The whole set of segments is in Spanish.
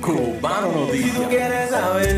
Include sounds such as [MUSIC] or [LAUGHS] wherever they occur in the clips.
Cubano Si tú Noticias. quieres saber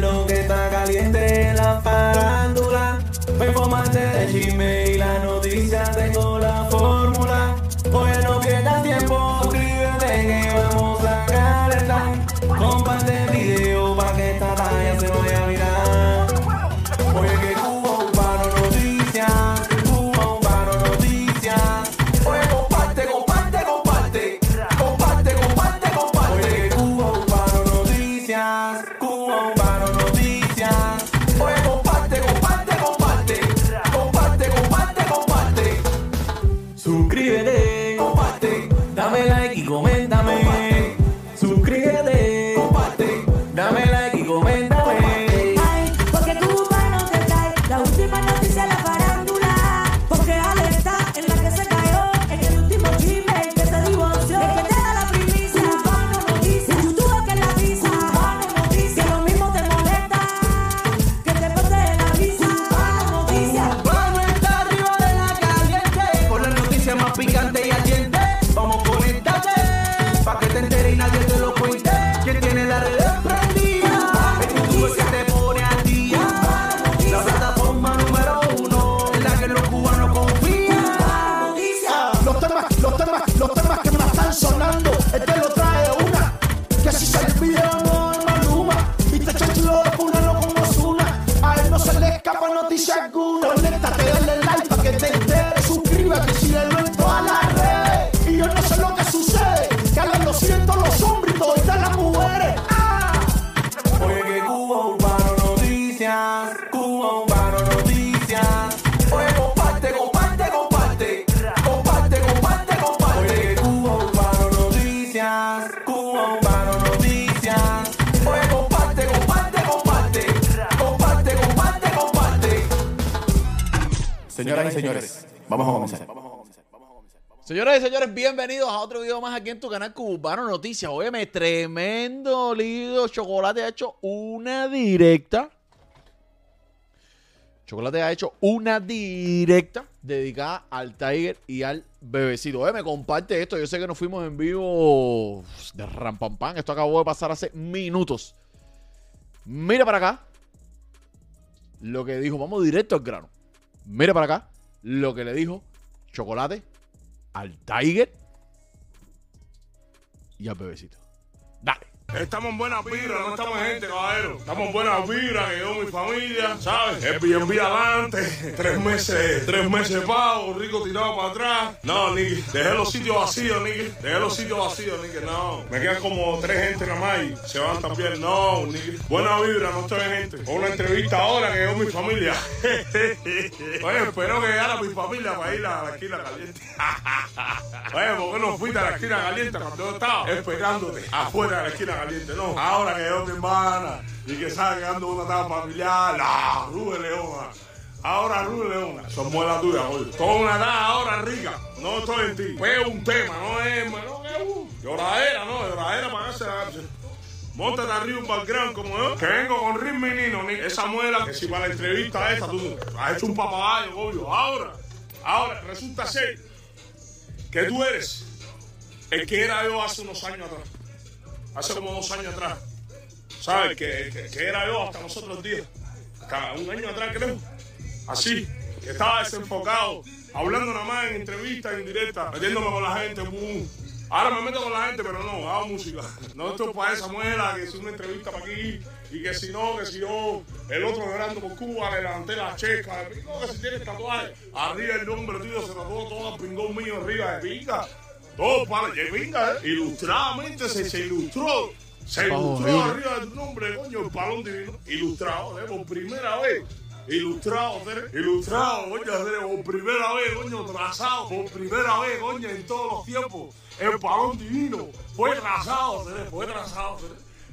Señoras y señores, vamos a comenzar. Señoras y señores, bienvenidos a otro video más aquí en tu canal Cubano Noticias. Óyeme, tremendo lío. Chocolate ha hecho una directa. Chocolate ha hecho una directa dedicada al Tiger y al bebecito. Óyeme, comparte esto. Yo sé que nos fuimos en vivo de rampampam. Esto acabó de pasar hace minutos. Mira para acá lo que dijo. Vamos directo al grano. Mira para acá lo que le dijo Chocolate al Tiger y al bebecito. Estamos en buena vibra, no estamos en gente, caballero. Estamos en buena vibra, que yo, mi familia, ¿sabes? El adelante, tres meses, tres meses pago, rico tirado para atrás. No, Nicky, dejé los sitios vacíos, Nicky. Dejé los sitios vacíos, Nicky, no. Me quedan como tres gente nada más y se van también. No, Nicky. Buena vibra, no estoy en gente. Con una entrevista ahora que yo, mi familia. Oye, espero que llegara mi familia para ir a la esquina caliente. Oye, ¿por qué no fuiste a la esquina caliente cuando yo estaba esperándote afuera de la esquina caliente? No, ahora que yo mi hermana y que está llegando una etapa familiar, la Rubén Leona. Ahora Rubén Leona, son muelas tuyas, oye. Toda una edad ahora rica, no estoy en ti. Fue un tema, no es, no lloradera, no, lloradera para hacer Montate arriba un background como yo, que vengo con ritmo y nino, ni esa muela, que si para la entrevista esta tú has hecho un papagayo, obvio. Ahora, ahora, resulta ser que tú eres el que era yo hace unos años atrás. Hace como dos años atrás. ¿Sabes? Que, que, era yo hasta nosotros días. Cada un año atrás, creo. Así. Que estaba desenfocado. Hablando nada más en entrevistas, en directa. Metiéndome con la gente. Ahora me meto con la gente, pero no, hago música. No estoy para esa muela, que es una entrevista para aquí. Y que si no, que si yo, el otro llorando por Cuba, le levanté la checa. Pingo que si tienes tatuaje. Arriba el nombre tuyo se tatuó todo el pingón mío arriba de pinga. Todo para que pinga, ¿eh? Ilustradamente se, se ilustró. Se ilustró arriba de tu nombre, coño, el palón divino. Ilustrado, ¿eh? Por primera vez. Ilustrado, Tere. Ilustrado, coño, Tere, por primera vez, coño, trazado. Por primera vez, coño, en todos los tiempos. El palón divino. Fue trazado, Tere, fue trazado.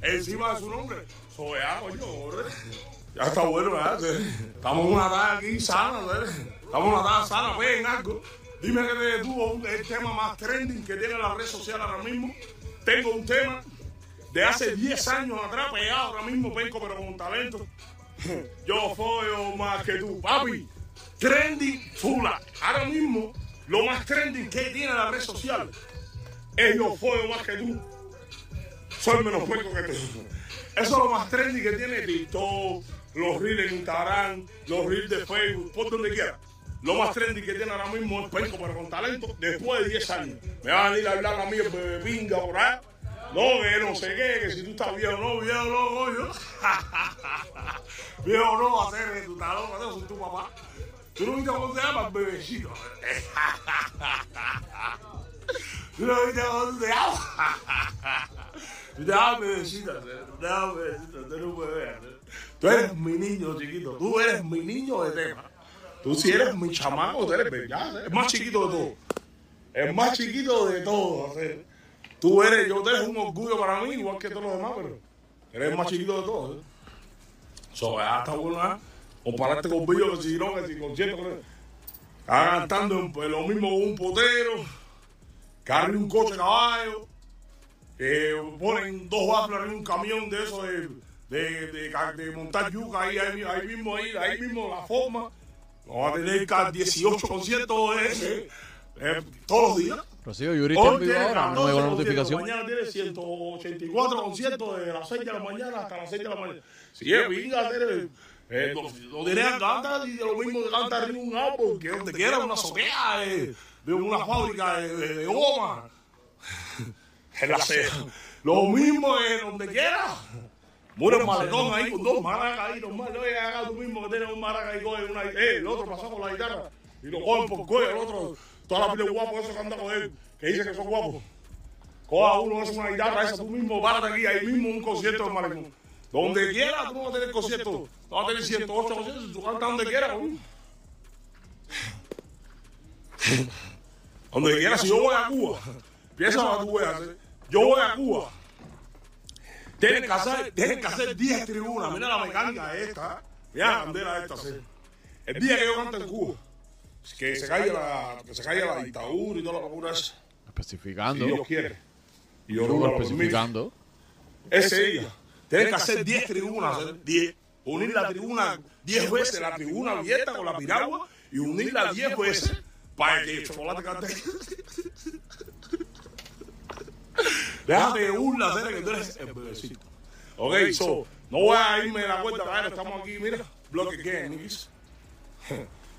Encima de su nombre. Sobeá, coño. Ya está bueno, ¿verdad? Tere? Estamos en una tarde aquí sana, Tere. Estamos en una tarde sana, pues, en algo. Dime que te detuvo un- el tema más trending que tiene la red social ahora mismo. Tengo un tema de hace 10 años atrás, pegado ahora mismo, penco, pero con talento. [LAUGHS] Yo follo más que tú, papi. Trending fula. Ahora mismo, lo más trending que tiene la red social es yo follo más que tú. soy menos puerco que tú. Eso es lo más trendy que tiene TikTok, los reels en Instagram, los reels de Facebook, por donde quiera. Lo más trendy que tiene ahora mismo es puerco, pero con talento, después de 10 años. Me van a venir a hablar a mí el bebé pinga por ahí. No, que no sé qué, que si tú estás viejo, no, viejo, no, coño. [LAUGHS] viejo, no, va a ser que tú estás loco, no, soy tu papá. Tú no viste cómo se llama el bebecito. [LAUGHS] tú no viste cómo se llama. Tú te llamas bebecito, tú te llamas bebecito, tú eres. Tú eres mi niño chiquito, tú eres mi niño de tema. Tú si eres mi chamaco, tú eres bella, el más chiquito de todos. El más chiquito de todos. ¿sí? Tú eres, yo te eres un orgullo para mí, igual que todos los demás, pero eres el más chiquito de todos. ¿eh? So, ya está bueno, ¿eh? Compararte con Billo, que si no, que si concierto, está cantando pues, lo mismo con un potero, arriba un coche caballo, que ponen dos bafles en un camión de eso de, de, de, de montar yuca ahí, ahí, ahí mismo, ahí, ahí mismo la forma. Vamos a tener ca- 18 conciertos eh, eh, todos los días. Rocío, Yuri está en Hoy vivo tiene ahora, no me 14 llegó la notificación. Mañana tiene 184 conciertos de las 6 de la mañana hasta las 6 de la mañana. Si es pinga, tiene. Eh, lo, diré a cantar y lo mismo que canta arriba un árbol, que donde quiera, una azotea, eh, de una fábrica de, de, de goma. En [LAUGHS] [LAUGHS] la ceja. Lo mismo es donde quiera. Muro el malecón ahí con dos maracas ahí, normal. Oye, haga tú mismo que tienes un maraca y coge una. Eh, el otro pasó con la guitarra y lo cogen por cuello. El otro, toda la pila de guapos, eso que anda con él, que dice que son guapos. Coja uno, es una guitarra, esa tú mismo, párate aquí, ahí mismo un concierto del malecón. Donde quiera, tú no vas a tener concierto. Tú vas a tener 108 conciertos, tú cantas donde quieras, coño. [LAUGHS] Donde quiera, si yo voy a Cuba, piensa lo que tú. ¿eh? Yo voy a Cuba. Tienen que hacer, tienen que hacer 10 tribunas. Mira la mecánica esta. Mira la bandera esta. ¿sí? El día que yo cante en Cuba, que se caiga la, que se caiga la dictadura y toda la locura esa. Si Especificando. Dios quiere. Y yo Uno lo especificando. Ese día. Tienen que hacer 10 tribunas. ¿eh? 10. Unir la tribuna 10 veces, la tribuna abierta con la piragua y unirla 10 veces para que el chocolate cante. Déjate de burla, que tú eres el bebecito. Ok, so, no voy a irme de la cuenta, claro, estamos aquí, mira, bloque que, niggas.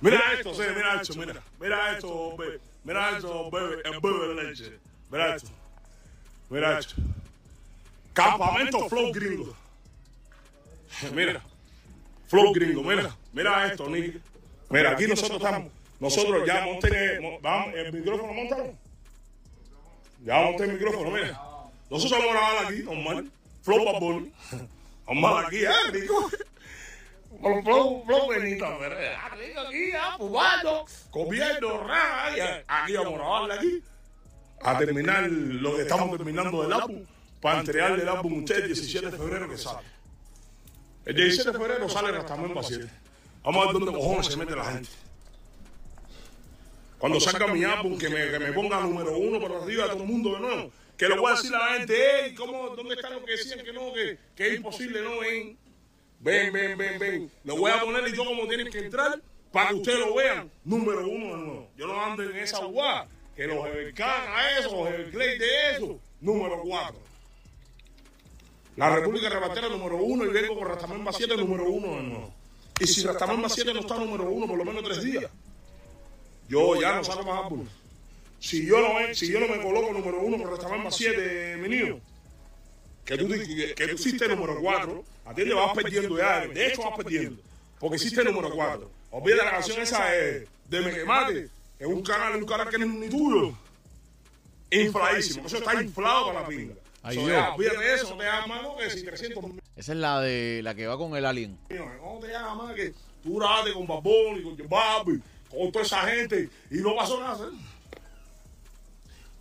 Mira esto, Cere, mira esto, mira, mira. esto, bebé, mira esto, bebé, el bebé de leche, mira esto, mira esto. Campamento Flow Gringo. [LAUGHS] Mira, Flow Gringo, mira, mira. Esto, nigga. Mira, aquí nosotros estamos, nosotros ya monté, mo- vamos, el micrófono, montalo. Ya monté el micrófono, mira. Nosotros [LAUGHS] vamos a grabar aquí, normal. Flow Babón. Vamos aquí, ah, rico. Flow, flow, flow. Ah, rico aquí, ah, fumando, comiendo, ra, y aquí vamos a grabarle aquí. A terminar lo que estamos terminando del álbum, para entregarle el álbum a usted el 17 de febrero que sale. El 17 de febrero sale Rastamén 7. Vamos a ver dónde cojones se mete la gente. Cuando salga mi álbum, que me, que me ponga número uno por arriba de todo el mundo de nuevo. Que le voy a decir a la gente, hey, ¿cómo, ¿dónde están los que decían que no, que, que es imposible? No, ven, ven, ven, ven, ven. Le voy a poner y yo como tienen que entrar para que ustedes lo vean. Número uno de nuevo. Yo no ando en esa guá. Que los Evercan a eso, los Everglades de eso. Número cuatro. La República Rebatera número uno y vengo con Rastamén 7 número uno de nuevo. Y si Rastamén 7 no está número uno por lo menos tres días, yo ya no saco más álbumes. Si yo no, me- si yo no me coloco número uno con Rastamén 7, mi niño, que tú, que, que tú hiciste número cuatro, a ti te vas perdiendo ya. De hecho, vas perdiendo. Porque hiciste número cuatro. Olvida la canción esa de, de Me Quemate, que es un canal, un canal que no es ni tuyo. Infladísimo. Eso está inflado para la pinga. Ay, So, ya, olvídate eso, no te hagas más ¿no? que si 300 millones. Esa es la de la que va con el alien. No te hagas más que tú grabaste con Babón y con Zimbabwe, con toda esa gente y no pasó nada. ¿eh?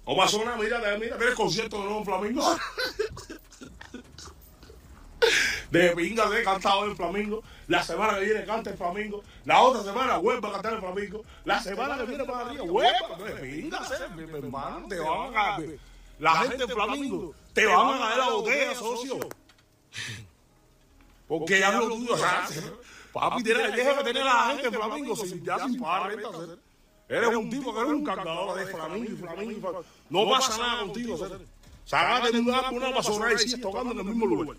No pasó nada, mira, mira, mira el concierto de nuevo en Flamingo. [LAUGHS] De pinga de cantado en Flamingo. La semana que viene canta en Flamingo. La otra semana vuelve a cantar en Flamingo. La semana que viene para arriba vuelve. De pinga, mi hermano, te van a. La gente en Flamingo te van a caer la botella, socio. Porque ya lo tuyo, papi, tienes deja que tener a la gente en Flamingo sin, ya sin pagar. Eres un tipo que eres un cargador de Flamingo y Flamingo. y. No pasa nada contigo. ¿sí? Sacate un álbum una para Sonrisa tocando en el mismo lugar.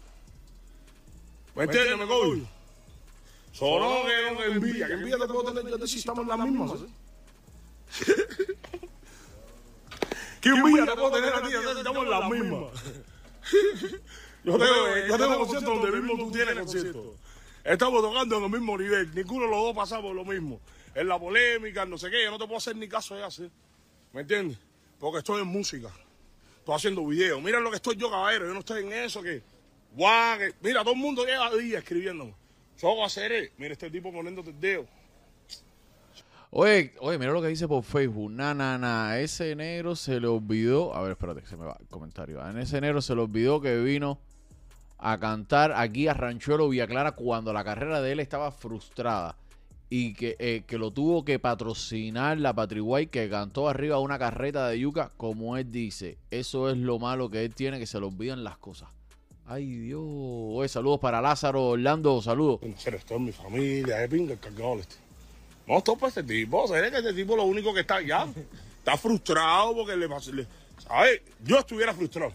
¿Me entiendes, me cojo? Sonó que no envidia, que envidia te puedo tener yo si estamos en las mismas. ¿sí? ¿Qué envidia te puedo tener a ti? si Estamos en las mismas. Yo tengo, yo tengo concierto donde mismo tú tienes concierto. Estamos tocando en el mismo nivel. Ninguno de los dos pasamos lo mismo. En la polémica, en no sé qué, yo no te puedo hacer ni caso de hacer. ¿Me entiendes? Porque estoy en música. Estoy haciendo videos. Mira lo que estoy yo, caballero. Yo no estoy en eso que. Guau, Mira, todo el mundo lleva días escribiéndome. Yo hacer es, mira este tipo poniéndote el dedo. Oye, oye, mira lo que dice por Facebook. Na, na, na. Ese negro se le olvidó. A ver, espérate, que se me va el comentario. En ese negro se le olvidó que vino a cantar aquí a Ranchuelo Villa Clara cuando la carrera de él estaba frustrada. Y que, eh, que lo tuvo que patrocinar la Patriguay que cantó arriba una carreta de yuca, como él dice. Eso es lo malo que él tiene, que se le olvidan las cosas. Ay, Dios. Saludos para Lázaro Orlando, saludos. En serio, esto es mi familia, es pinga el cargador este. No, esto para este tipo. ¿Sabes que este tipo lo único que está ya? Está frustrado porque le pasó. ¿Sabes? Yo estuviera frustrado.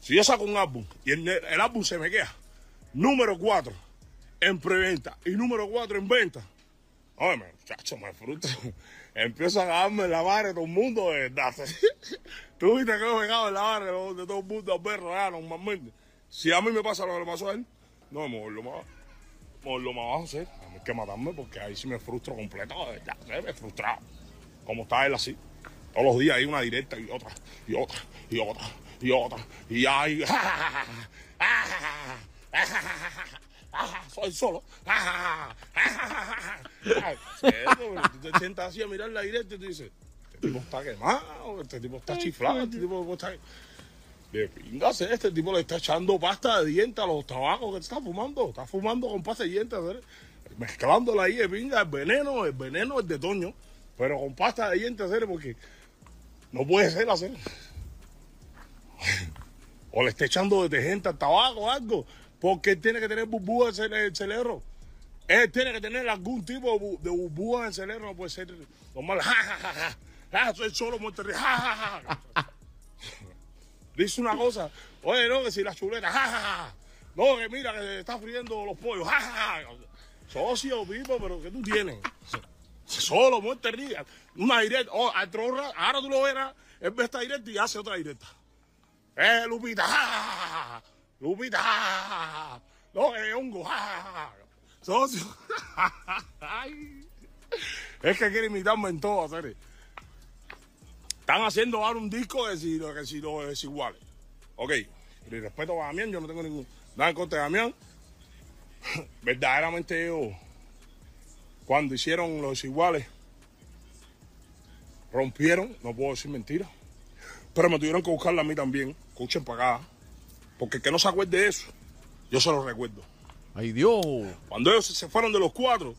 Si yo saco un álbum y el, el álbum se me queda número 4 en preventa y número 4 en venta. Oye, me- muchacho, me frustro. [LAUGHS] Empiezo a en la barra de todo el mundo, de verdad. [LAUGHS] Tú viste que yo he pegado en la barra de todo el mundo a perro, ya, normalmente. Si a mí me pasa lo que le pasó a él, no, mejor lo más, mejor lo más bajo, sí. A mí hay que matarme porque ahí sí me frustro completo, de verdad, me he frustrado. Como está él así. Todos los días hay una directa y otra, y otra, y otra, y otra, y hay. Soy solo. Tú te sientas así a mirar la directa y tú dices, este tipo está quemado, este tipo está chiflado, este tipo está... De pingas, este tipo le está echando pasta de dientes a los tabacos que está fumando. Está fumando con pasta de dientes, mezclándola ahí de pinga, el veneno, el veneno es de Toño, pero con pasta de dientes, porque no puede ser hacer. O le está echando detergente al tabaco o algo, porque él tiene que tener burbujas en el cerebro. Él tiene que tener algún tipo de bu- de burbujas en el cerebro, no puede ser normal. Ja, ja, ja, ja. Ah, soy solo Monterrey. Ja, ja, ja. Dice una cosa, oye, no, que si la chuleta, ja, ja, ja. No, que mira, que se está friendo los pollos, ja, ja, ja. Socio, vivo, pero ¿qué tú tienes? Solo, Monterrey. Una directa, oh, otro ra- ahora tú lo verás, él ve esta directa y hace otra directa. Eh, Lupita. Lupita. No, que hongo. Socio. Es que quiere imitarme en todo, hacer. Están haciendo ahora un disco que si, que si los desiguales. Ok, y respeto a Damián, yo no tengo ningún nada en contra de Damián. [LAUGHS] Verdaderamente ellos, cuando hicieron los desiguales, rompieron, no puedo decir mentira, pero me tuvieron que buscarla a mí también. Escuchen para acá, porque el que no se acuerde de eso, yo se lo recuerdo. Ay, Dios. Cuando ellos se fueron de los cuatro,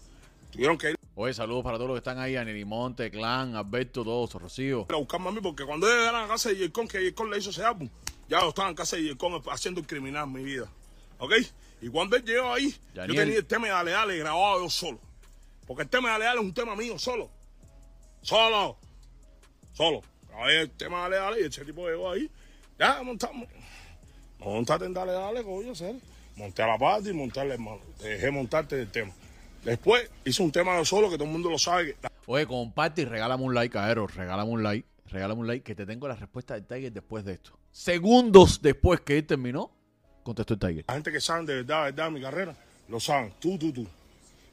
tuvieron que ir Oye, saludos para todos los que están ahí, a Nerimonte, Clan, Alberto, todos, Rocío. a buscarme a mí, porque cuando ellos llegaron a casa de Yercon, que Yercon le hizo ese álbum, ya yo estaba en casa de Yercon haciendo el criminal en mi vida. ¿Ok? Y cuando él llegó ahí, yo tenía el tema de Ale Ale grabado yo solo. Porque el tema de Ale Ale es un tema mío solo. Solo. Solo. Grabé el tema de Ale Ale y ese tipo llegó ahí. Ya montamos. Montate en Dale Dale, coño, ser. Monté a la parte y montarle, hermano. Te dejé montarte el tema. Después hice un tema yo solo que todo el mundo lo sabe. Oye, comparte y regálame un like, Aero. Regálame un like. Regálame un like que te tengo la respuesta del Tiger después de esto. Segundos después que él terminó, contestó el Tiger. La gente que saben de verdad, de verdad mi carrera, lo saben. Tú, tú, tú.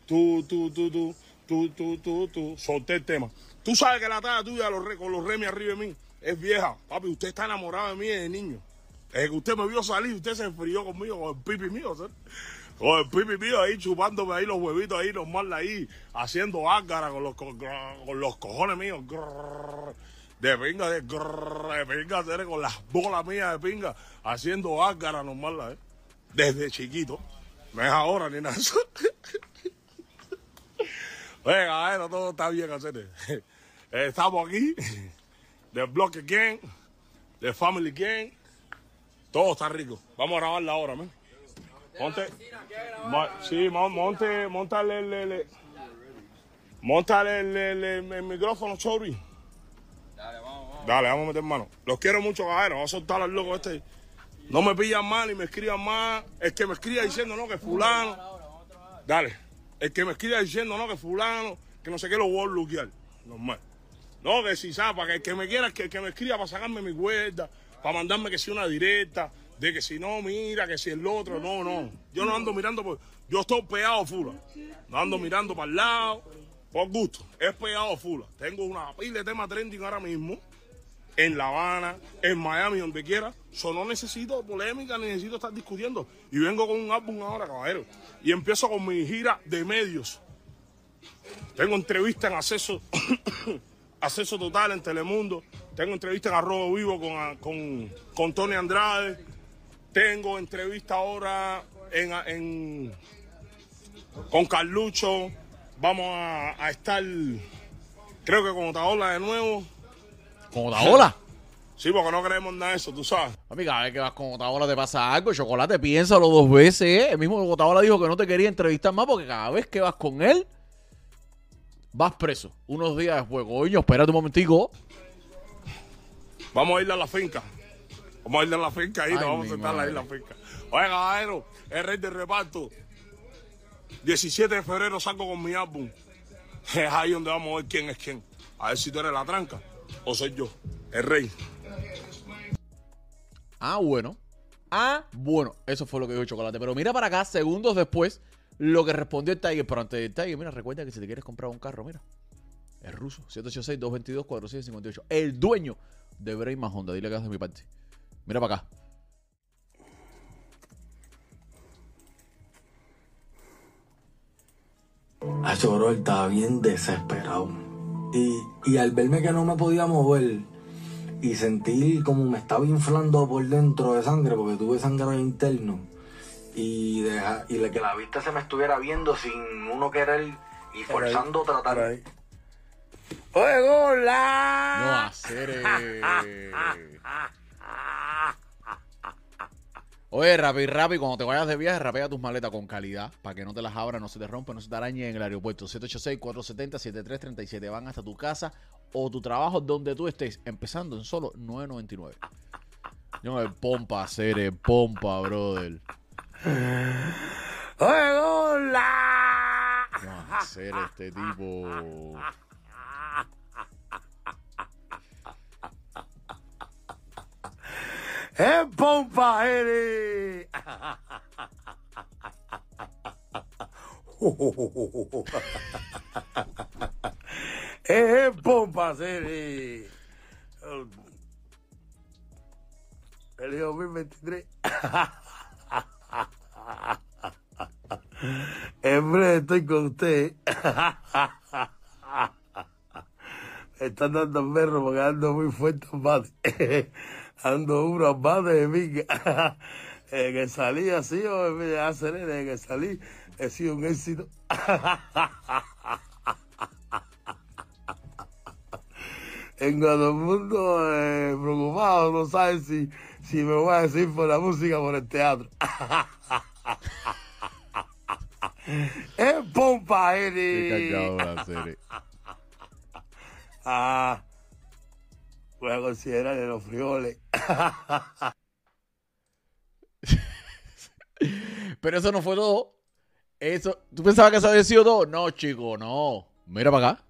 Tú, tú, tú, tú. Tú, tú, tú, tú. Solté el tema. Tú sabes que la talla tuya los con los remis arriba de mí es vieja. Papi, usted está enamorado de mí desde niño. Desde que usted me vio salir, usted se enfrió conmigo con el pipi mío, ¿sabes? Con el pipi mío ahí chupándome ahí los huevitos ahí, normal ahí, haciendo ágara con los, con, los cojones míos. De pinga, de, grrr, de pinga, hacer con las bolas mías de pinga, haciendo ágara normal, ¿eh? desde chiquito. No es ahora ni nada. [LAUGHS] de. Venga, bueno, todo está bien, hacer. [LAUGHS] Estamos aquí, del bloque Gang, de Family Gang. Todo está rico. Vamos a grabarla ahora, man. Monte. Mo- sí, mon- monte, montale el, montale el, micrófono, Chori. Dale, vamos, vamos. Dale, vamos a meter mano. Los quiero mucho, caballero. Vamos a soltar al loco este. No me pillan mal ni me escriban más. El que me escriba diciendo, no, que fulano. Dale. El que me escriba diciendo, no, que fulano, que no sé qué, lo voy a bloquear. Normal. No, que si zapa, que el que me quiera, que, que me escriba para sacarme mi cuerda, para mandarme que si una directa, de que si no, mira, que si el otro, no, no. Yo no ando mirando por. Yo estoy pegado fula. No ando mirando para el lado, por gusto. Es pegado fula. Tengo una pila de tema trending ahora mismo. En La Habana, en Miami, donde quiera. Yo no necesito polémica, necesito estar discutiendo. Y vengo con un álbum ahora, caballero. Y empiezo con mi gira de medios. Tengo entrevista en acceso, [COUGHS] acceso total en Telemundo. Tengo entrevista en Arrobo Vivo con, con, con Tony Andrade. Tengo entrevista ahora en, en- con Carlucho. Vamos a, a estar, creo que con Otaola de nuevo. Con Otaola. [LAUGHS] Sí, porque no creemos nada de eso, tú sabes. Amiga, cada vez que vas con Otaola te pasa algo. Chocolate, piénsalo dos veces. ¿eh? El mismo Otaola dijo que no te quería entrevistar más porque cada vez que vas con él, vas preso. Unos días después, coño, espérate un momentico. Vamos a ir a la finca. Vamos a ir a la finca ahí, nos vamos a sentar ahí en la finca. Oye, caballero, el rey del reparto. 17 de febrero saco con mi álbum. Es ahí donde vamos a ver quién es quién. A ver si tú eres la tranca o soy yo, el rey. Ah, bueno. Ah, bueno. Eso fue lo que dijo Chocolate. Pero mira para acá, segundos después, lo que respondió el Tiger. Pero antes del Tiger, mira, recuerda que si te quieres comprar un carro, mira. Es ruso. 786-222-4758. El dueño de Brayman Honda. Dile que hagas de mi parte. Mira para acá. Él estaba bien desesperado. Y, y al verme que no me podía mover y sentir como me estaba inflando por dentro de sangre, porque tuve sangre interno, y, deja- y le- que la vista se me estuviera viendo sin uno querer y forzando tratar. ¡Oye, No gola! hacer. [LAUGHS] Oye, Rappi, Rappi, cuando te vayas de viaje, rapea tus maletas con calidad para que no te las abran, no se te rompan, no se te arañen en el aeropuerto. 786-470-7337. Van hasta tu casa o tu trabajo donde tú estés, empezando en solo 9.99. No, el pompa, hacer el pompa, brother. ¡Oye, gola! No hacer este tipo. ¡Es pompa, eres! [LAUGHS] ¡Es pompa, eres! El 2023. [LAUGHS] En breve estoy con usted. Me [LAUGHS] están dando perro porque ando muy fuerte bate. Ando en bate de mí. [LAUGHS] Eh, que salí así, o me hacer que salí, he sido un éxito. Tengo a todo el mundo eh, preocupado, no saben si, si me voy a decir por la música o por el teatro. [LAUGHS] es pompa, Qué hacer. [LAUGHS] Ah, voy a considerar los frijoles. [LAUGHS] Pero eso no fue todo. Eso, ¿Tú pensabas que eso había sido todo? No, chico, no. Mira para acá.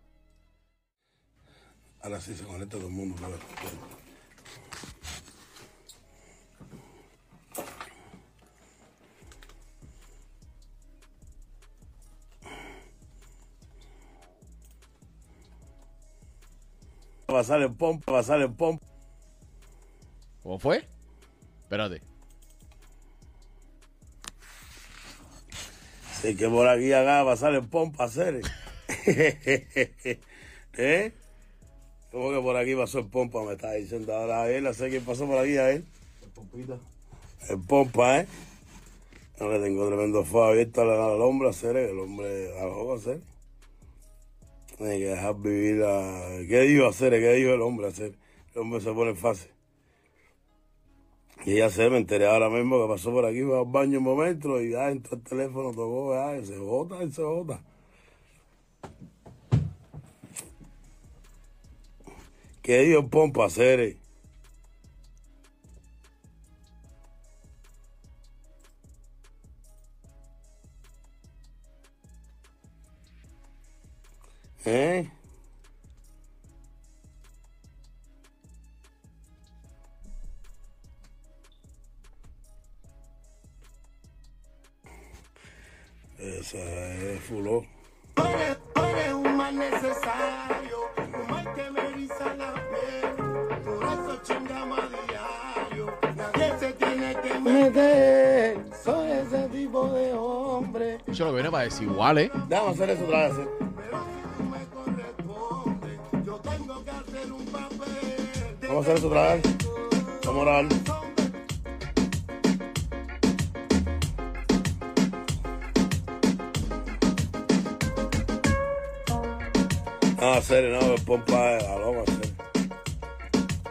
Ahora sí se conecta todo el mundo. pero- Pasar el pompa, pasar el pompa. ¿Cómo fue? Espérate. Sí, que por aquí acá pasar el pompa hacer. [LAUGHS] ¿Eh? ¿Cómo que por aquí pasó el pompa? Me está diciendo ahora a él, no sé quién pasó por aquí a él. El pompa, ¿eh? No le tengo tremendo fuego abierto al, al hombre, hacer, el hombre a lo hacer. Hay que dejar vivir la... ¿Qué dijo hacer? ¿Qué dijo el hombre hacer? El hombre se pone fácil. Y ya sé, me enteré ahora mismo que pasó por aquí, fue al baño un momento y ya entró el teléfono, tocó, ya, se bota, y se bota. ¿Qué dio el pompa hacer? Eh? Esa es fuló. Eres, eres un mal necesario, un mal que me eriza la piel. Por eso chingamos a diario. Nadie se tiene que meter. Soy ese tipo de hombre. Es lo que viene para desigual, ¿eh? Déjame hacer eso otra vez. Vamos a hacer eso otra vez. Vamos a orar. No, serio, no, pompa a lo hacer.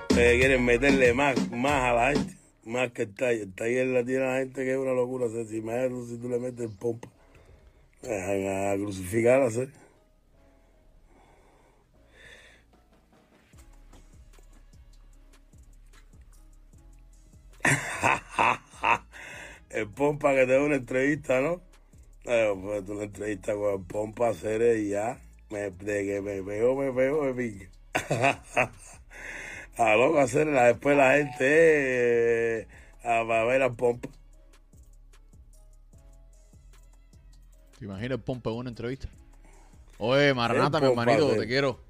Ustedes quieren meterle más, más a la gente, más que el taller. El taller la tiene la gente que es una locura. hacer. Si imagínate si tú le metes pompa, dejan a crucificar, hacer. El pompa que te da una entrevista, ¿no? Pues una entrevista con el pompa hacer y ya. Me, de que me pego, me pego, me pique. [LAUGHS] a loco hacer después la gente eh, a, a ver al pompa. ¿Te imaginas el Pompe en una entrevista? Oye, Maranata, mi Pompa, hermanito, te quiero.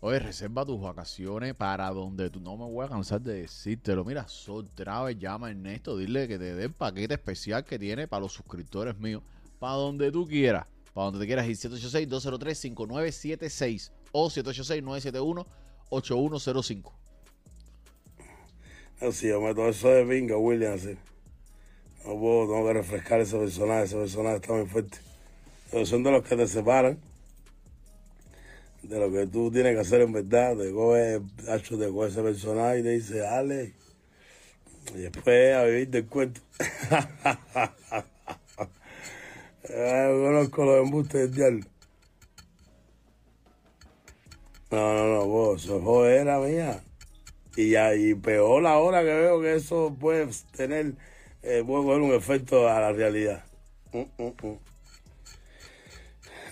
Oye, reserva tus vacaciones para donde tú no me voy a cansar de decírtelo. Mira, otra vez llama a Ernesto, dile que te dé el paquete especial que tiene para los suscriptores míos. Para donde tú quieras. Para donde te quieras ir. 786-203-5976 o 786-971-8105. Así, yo meto eso de pinga, William. No puedo, tengo que refrescar ese personaje, ese personaje está muy fuerte. Pero son de los que te separan de lo que tú tienes que hacer en verdad. Te coge, te coge ese personaje y te dice, dale. Y después a vivir del cuento. [LAUGHS] Eh, conozco los embustes del diablo. No, no, no, vos, eso es jodera mía. Y y peor ahora que veo que eso puede tener, eh, puede coger un efecto a la realidad. Mm, mm, mm.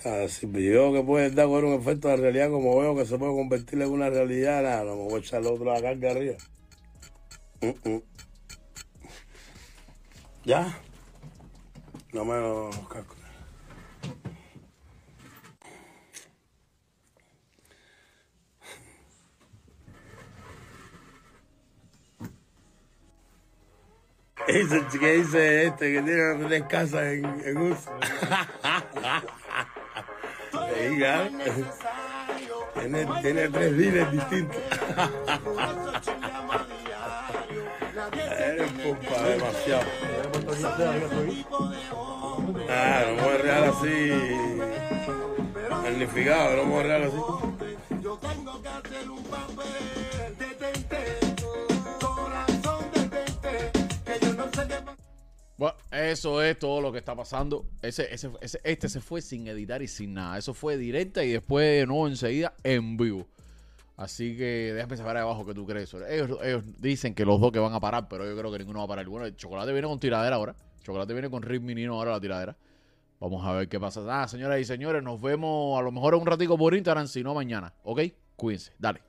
Así veo que puede dar coger un efecto a la realidad, como veo que se puede convertir en una realidad, nada, no me voy a echar el otro la carga arriba. Mm, mm. ¿Ya? No me lo casco. ¿Qué dice este que tiene tres casas en, en uso? [LAUGHS] Tiene, tiene tres dealers distintos. Eres pompa demasiado. Ah, no puedes real así. Magnificado, no puedes real así. Bueno, eso es todo lo que está pasando. Ese, ese, ese- este se fue sin editar y sin nada. Eso fue directa y después de nuevo enseguida en vivo. Así que déjame saber ahí abajo qué tú crees. Ellos, ellos dicen que los dos que van a parar, pero yo creo que ninguno va a parar. Bueno, el chocolate viene con tiradera ahora. El chocolate viene con Rick Minino ahora la tiradera. Vamos a ver qué pasa. Ah, señoras y señores, nos vemos a lo mejor un ratico por Instagram, si no mañana. ¿Ok? Cuídense. Dale.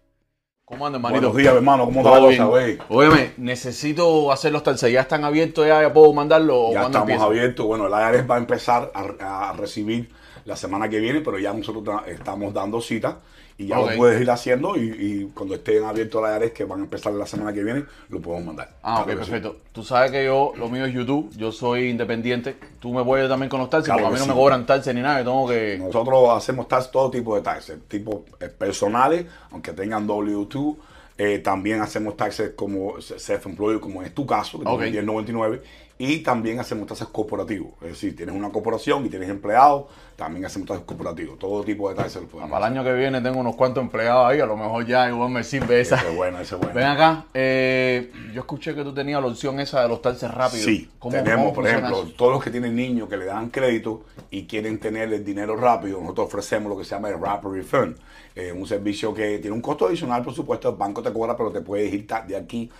¿Cómo andan, hermanito? Buenos días, hermano. ¿Cómo está la cosa, bien. güey? Óyeme, necesito hacer los talceres. ¿Ya están abiertos? ¿Ya, ya puedo mandarlo? Ya estamos empieza? abiertos. Bueno, el IRS va a empezar a, a recibir la semana que viene, pero ya nosotros ta- estamos dando cita y ya Ok. lo puedes ir haciendo y, y cuando estén abiertos el IRS, que van a empezar la semana que viene, lo podemos mandar. Ah, ok, Claro sí. perfecto. Tú sabes que yo, lo mío es YouTube, yo soy independiente. Tú me puedes también con los taxis, Claro porque a mí que no sí. me cobran taxis ni nada, yo tengo que... Nosotros hacemos taxes, todo tipo de taxes, tipo eh, personales, aunque tengan W2, Eh, también hacemos taxes como self-employed, como es tu caso, que Ok. tienes 1099. Y también hacemos taxes corporativos. Es decir, tienes una corporación y tienes empleados, también hacemos taxes corporativos. Todo tipo de los podemos Para el año que viene tengo unos cuantos empleados ahí, a lo mejor ya igual me sirve esa. Ese es bueno, ese es bueno. Ven acá, eh, yo escuché que tú tenías la opción esa de los taxes rápidos. Sí, ¿Cómo- tenemos, cómo por ejemplo, eso? todos los que tienen niños que le dan crédito y quieren tener el dinero rápido, nosotros ofrecemos lo que se llama el Rapid Refund, eh, un servicio que tiene un costo adicional, por supuesto, el banco te cobra, pero te puedes ir de aquí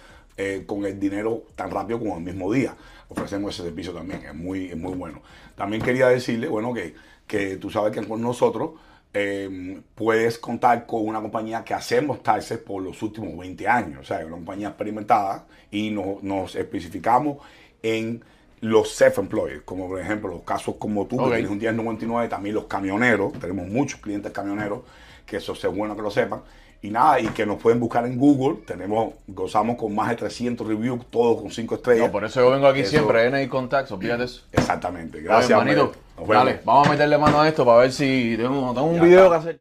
eh, con el dinero tan rápido como el mismo día. Ofrecemos ese servicio también, es muy, es muy bueno. También quería decirle, bueno, que, que tú sabes que con nosotros eh, puedes contar con una compañía que hacemos taxes por los últimos 20 años, o sea, una compañía experimentada y nos, nos especificamos en los self-employed, como por ejemplo los casos como tú, Ok. que tienes un 1099, también los camioneros, tenemos muchos clientes camioneros, que eso es bueno que lo sepan, y nada, y que nos pueden buscar en Google, tenemos, gozamos con más de 300 reviews, todos con 5 estrellas. No, por eso yo vengo aquí Eso- siempre, NI Contacts, olvídate eso. Exactamente, Oye, gracias. Nos vemos. dale, vamos a meterle mano a esto para ver si tengo, tengo un Ya video está. que hacer.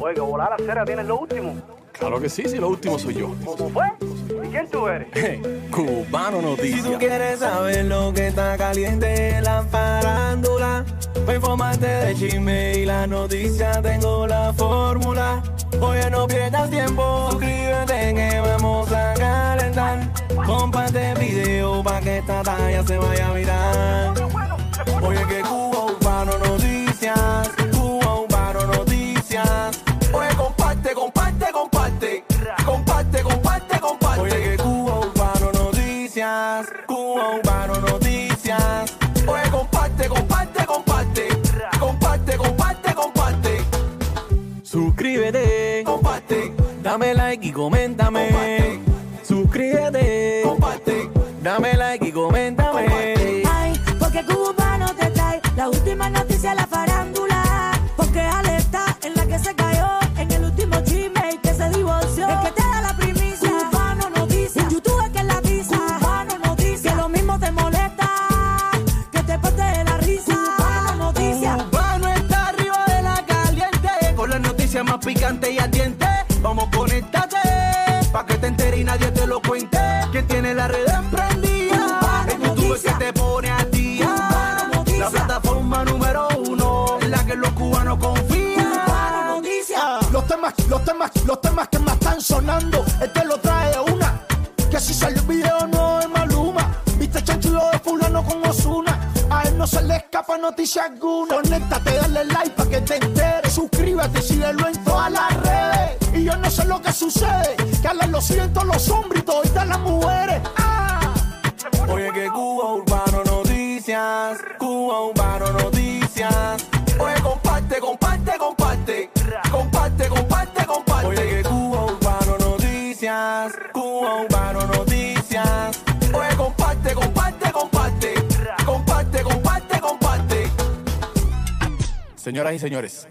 Oye, que volar a cera tienes lo último. Claro que sí, sí, lo último soy yo. ¿Cómo fue? ¿Y quién tú eres? [LAUGHS] Cubano Si Noticias. tú quieres saber lo que está caliente en la farándula, pues infórmate de chisme y la noticia, tengo la fórmula. Oye, no pierdas tiempo, suscríbete que vamos a calentar. Comparte el video pa' que esta talla se vaya a virar. Oye, que Cuba Urbano Noticias, Like y coméntame. Y nadie te lo cuente Que tiene la red emprendida En YouTube es que te pone a día La plataforma número uno En la que los cubanos confían. Los temas, los temas, los temas que más están sonando, este lo trae una. Que si salió el video no es Maluma. Viste chanchullo de fulano con Osuna. A él no se le escapa noticia alguna. Conéctate, dale like para que te enteres. Suscríbete, síguelo en todas las redes. Y yo no sé lo que sucede. Que a lo siento los hombres y todas las mujeres. Ah. Oye que Cuba Urbano Noticias Cuba Urbano Noticias Oye comparte, comparte, comparte Comparte, comparte, comparte Oye que Cuba Urbano Noticias Cuba Urbano Noticias Oye comparte, comparte, comparte Comparte, comparte, comparte Señoras y señores,